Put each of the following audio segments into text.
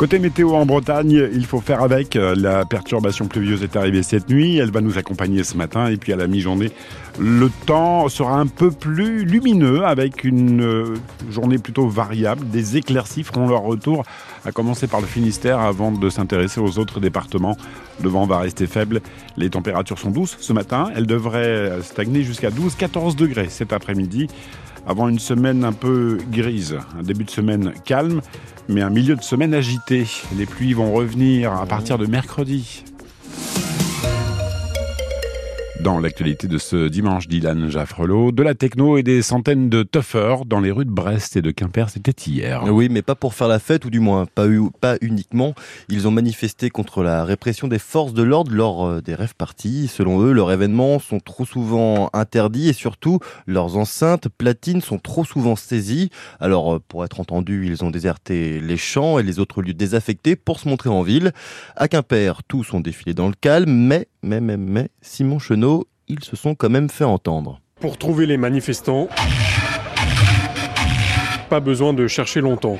Côté météo en Bretagne, il faut faire avec. La perturbation pluvieuse est arrivée cette nuit. Elle va nous accompagner ce matin. Et puis à la mi-journée, le temps sera un peu plus lumineux avec une euh, journée plutôt variable. Des éclaircies feront leur retour, à commencer par le Finistère avant de s'intéresser aux autres départements. Le vent va rester faible. Les températures sont douces ce matin. Elles devraient stagner jusqu'à 12-14 degrés cet après-midi avant une semaine un peu grise. Un début de semaine calme, mais un milieu de semaine agité. Les pluies vont revenir à partir de mercredi. Dans l'actualité de ce dimanche, Dylan Jaffrelot, de la techno et des centaines de tuffers dans les rues de Brest et de Quimper, c'était hier. Oui, mais pas pour faire la fête, ou du moins pas, uniquement. Ils ont manifesté contre la répression des forces de l'ordre lors euh, des rêves parties. Selon eux, leurs événements sont trop souvent interdits et surtout, leurs enceintes platines sont trop souvent saisies. Alors, euh, pour être entendu, ils ont déserté les champs et les autres lieux désaffectés pour se montrer en ville. À Quimper, tous ont défilé dans le calme, mais, mais, mais, mais, Simon Chenot ils se sont quand même fait entendre. Pour trouver les manifestants, pas besoin de chercher longtemps.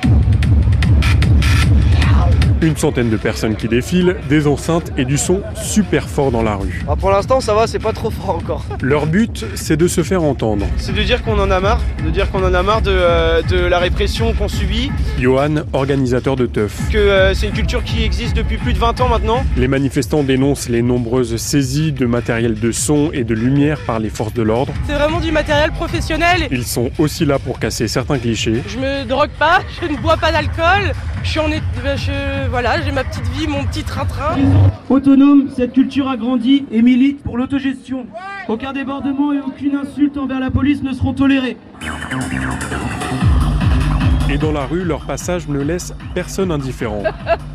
Une centaine de personnes qui défilent, des enceintes et du son super fort dans la rue. Ah, pour l'instant, ça va, c'est pas trop fort encore. Leur but, c'est de se faire entendre. C'est de dire qu'on en a marre, de dire qu'on en a marre de, euh, de la répression qu'on subit. Johan, organisateur de Teuf. Que euh, c'est une culture qui existe depuis plus de 20 ans maintenant. Les manifestants dénoncent les nombreuses saisies de matériel de son et de lumière par les forces de l'ordre. C'est vraiment du matériel professionnel. Ils sont aussi là pour casser certains clichés. Je me drogue pas, je ne bois pas d'alcool, je suis en... Je voilà, j'ai ma petite vie, mon petit train-train. Autonome, cette culture a grandi et milite pour l'autogestion. Aucun débordement et aucune insulte envers la police ne seront tolérés. Et dans la rue, leur passage ne laisse personne indifférent.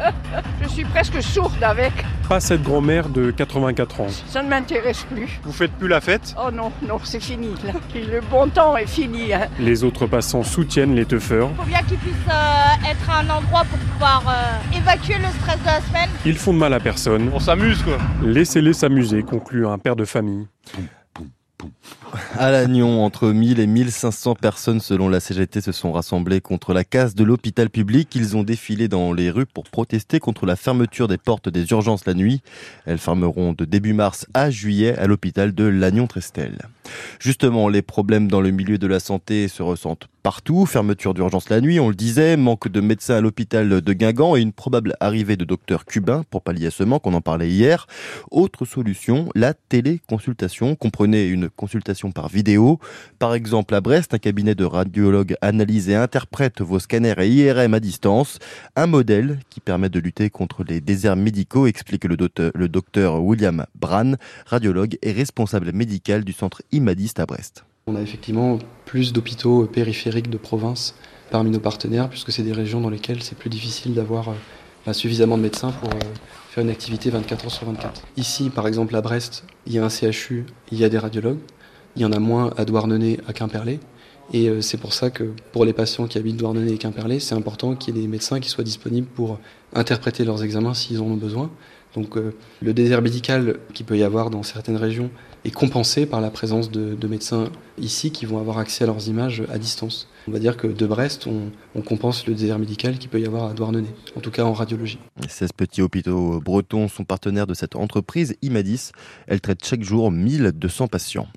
Je suis presque sourde avec. Pas cette grand-mère de 84 ans. Ça ne m'intéresse plus. Vous faites plus la fête? Oh non, non, c'est fini. Là. Le bon temps est fini. Hein. Les autres passants soutiennent les teufeurs. Il faut bien qu'ils puissent euh, être un endroit pour pouvoir euh, évacuer le stress de la semaine. Ils font de mal à personne. On s'amuse quoi. Laissez-les s'amuser, conclut un père de famille. À Lannion, entre 1000 et 1500 personnes selon la CGT se sont rassemblées contre la casse de l'hôpital public. Ils ont défilé dans les rues pour protester contre la fermeture des portes des urgences la nuit. Elles fermeront de début mars à juillet à l'hôpital de Lannion-Trestel. Justement, les problèmes dans le milieu de la santé se ressentent partout. Fermeture d'urgence la nuit, on le disait, manque de médecins à l'hôpital de Guingamp et une probable arrivée de docteurs cubains pour pallier à ce manque, on en parlait hier. Autre solution, la téléconsultation. Comprenez une consultation par vidéo. Par exemple, à Brest, un cabinet de radiologues analyse et interprète vos scanners et IRM à distance. Un modèle qui permet de lutter contre les déserts médicaux, explique le docteur, William Bran, radiologue et responsable médical du centre Imadiste à Brest. On a effectivement plus d'hôpitaux périphériques de province parmi nos partenaires, puisque c'est des régions dans lesquelles c'est plus difficile d'avoir euh, suffisamment de médecins pour euh, faire une activité 24 heures sur 24. Ici, par exemple, à Brest, il y a un CHU, il y a des radiologues. Il y en a moins à Douarnenez, à Quimperlé. Et euh, c'est pour ça que pour les patients qui habitent Douarnenez et Quimperlé, c'est important qu'il y ait des médecins qui soient disponibles pour interpréter leurs examens s'ils en ont besoin. Donc le désert médical qu'il peut y avoir dans certaines régions est compensé par la présence de, de, médecins ici qui vont avoir accès à leurs images à distance. On va dire que de Brest, on, on compense le désert médical qu'il peut y avoir à Douarnenez, en tout cas en radiologie. 16 petits hôpitaux bretons sont partenaires de cette entreprise Imadis. Elle traite chaque jour 1200 patients.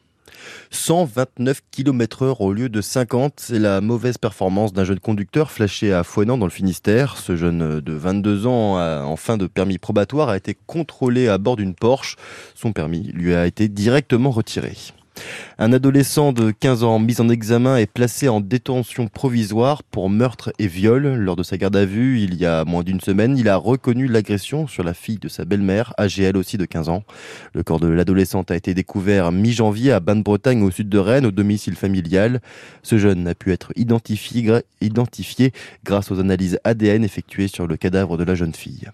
129 km heure au lieu de 50, c'est la mauvaise performance d'un jeune conducteur flashé à Fouenan dans le Finistère. Ce jeune de 22 ans en fin de permis probatoire a été contrôlé à bord d'une Porsche. Son permis lui a été directement retiré. Un adolescent de 15 ans mis en examen est placé en détention provisoire pour meurtre et viol. Lors de sa garde à vue, il y a moins d'une semaine, il a reconnu l'agression sur la fille de sa belle-mère, âgée elle aussi de 15 ans. Le corps de l'adolescente a été découvert mi-janvier à Bain-de-Bretagne, au sud de Rennes, au domicile familial. Ce jeune a pu être identifié, identifié grâce aux analyses ADN effectuées sur le cadavre de la jeune fille.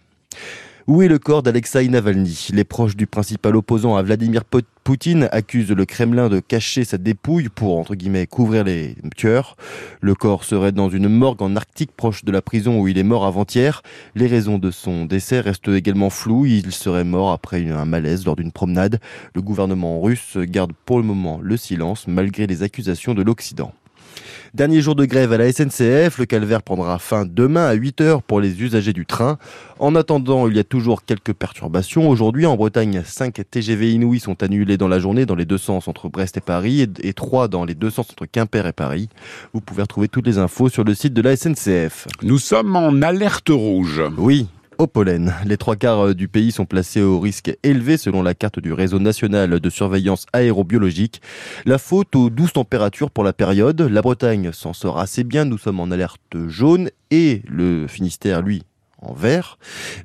Où est le corps d'Alexei Navalny? Les proches du principal opposant à Vladimir Poutine accusent le Kremlin de cacher sa dépouille pour, entre guillemets, couvrir les tueurs. Le corps serait dans une morgue en Arctique proche de la prison où il est mort avant-hier. Les raisons de son décès restent également floues. Il serait mort après un malaise lors d'une promenade. Le gouvernement russe garde pour le moment le silence malgré les accusations de l'Occident. Dernier jour de grève à la SNCF, le calvaire prendra fin demain à 8 h pour les usagers du train. En attendant, il y a toujours quelques perturbations. Aujourd'hui, en Bretagne, 5 TGV inouïs sont annulés dans la journée dans les deux sens entre Brest et Paris et 3 dans les deux sens entre Quimper et Paris. Vous pouvez retrouver toutes les infos sur le site de la SNCF. Nous sommes en alerte rouge. Oui, au pollen. Les trois quarts euh, du pays sont placés au risque élevé selon la carte du réseau national de surveillance aérobiologique. La faute aux douces températures pour la période. La Bretagne s'en sort assez bien. Nous sommes en alerte jaune et le Finistère, lui, en vert.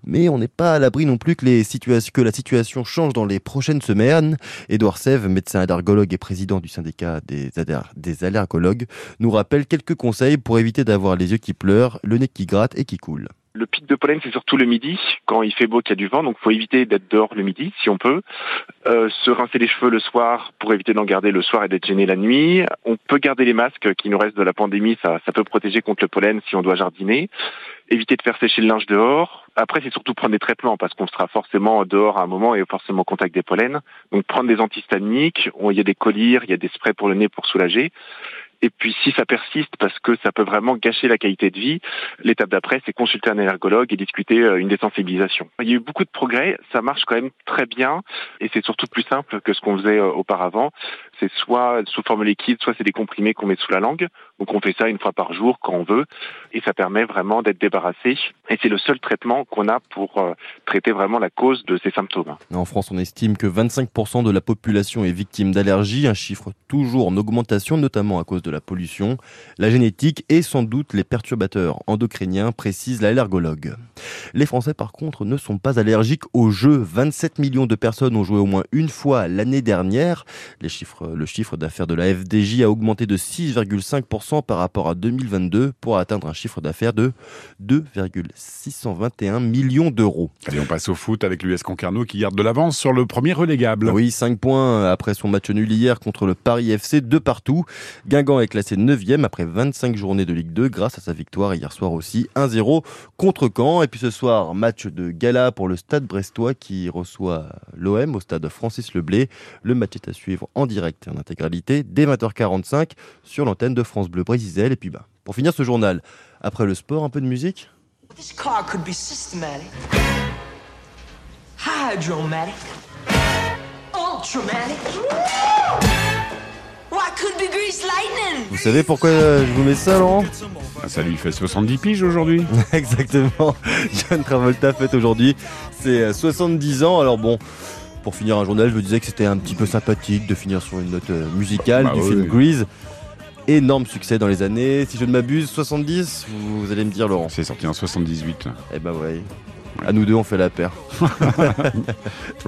Mais on n'est pas à l'abri non plus que, la situation change dans les prochaines semaines. Édouard Sève, médecin allergologue et président du syndicat des, des allergologues, nous rappelle quelques conseils pour éviter d'avoir les yeux qui pleurent, le nez qui gratte et qui coule. Le pic de pollen, c'est surtout le midi, quand il fait beau, qu'il y a du vent, donc faut éviter d'être dehors le midi, si on peut. Euh, se rincer les cheveux le soir pour éviter d'en garder le soir et d'être gêné la nuit. On peut garder les masques qui nous restent de la pandémie, ça, ça peut protéger contre le pollen si on doit jardiner. Éviter de faire sécher le linge dehors. Après, c'est surtout prendre des traitements parce qu'on sera forcément dehors à un moment et forcément en contact des pollens. Donc prendre des antihistaminiques, il y a des collyres, il y a des sprays pour le nez pour soulager. Et puis si ça persiste, parce que ça peut vraiment gâcher la qualité de vie, l'étape d'après, c'est consulter un allergologue et discuter euh, une désensibilisation. Il y a eu beaucoup de progrès, ça marche quand même très bien, et c'est surtout plus simple que ce qu'on faisait euh, auparavant. C'est soit sous forme liquide, soit c'est des comprimés qu'on met sous la langue. Donc on fait ça une fois par jour quand on veut, et ça permet vraiment d'être débarrassé. Et c'est le seul traitement qu'on a pour euh, traiter vraiment la cause de ces symptômes. En France, on estime que 25% de la population est victime d'allergies, un chiffre toujours en augmentation, notamment à cause de la pollution, la génétique et sans doute les perturbateurs endocriniens, précise l'allergologue. Les Français, par contre, ne sont pas allergiques aux jeux. 27 millions de personnes ont joué au moins une fois l'année dernière. Les chiffres, le chiffre d'affaires de la FDJ a augmenté de 6,5% par rapport à 2022 pour atteindre un chiffre d'affaires de 2,621 millions d'euros. Allez, on passe au foot avec l'US Concarneau qui garde de l'avance sur le premier relégable. Oui, 5 points après son match nul hier contre le Paris FC, de partout. Guingamp est classé 9e après 25 journées de Ligue 2 grâce à sa victoire hier soir aussi 1-0 contre Caen. Et puis ce match de gala pour le stade brestois qui reçoit l'OM au stade Francis Leblé. Le match est à suivre en direct et en intégralité dès 20h45 sur l'antenne de France Bleu Brésil. Et puis bah, pour finir ce journal, après le sport, un peu de musique? Vous savez pourquoi je vous mets ça, Laurent ah, Ça lui fait 70 piges aujourd'hui. Exactement. John Travolta fête aujourd'hui c'est 70 ans. Alors bon, pour finir un journal, je me disais que c'était un petit peu sympathique de finir sur une note euh, musicale bah du film Grease. Énorme succès dans les années, si je ne m'abuse, 70, vous, allez me dire Laurent. C'est sorti en 78. Eh ben ouais. À nous deux, on fait la paire.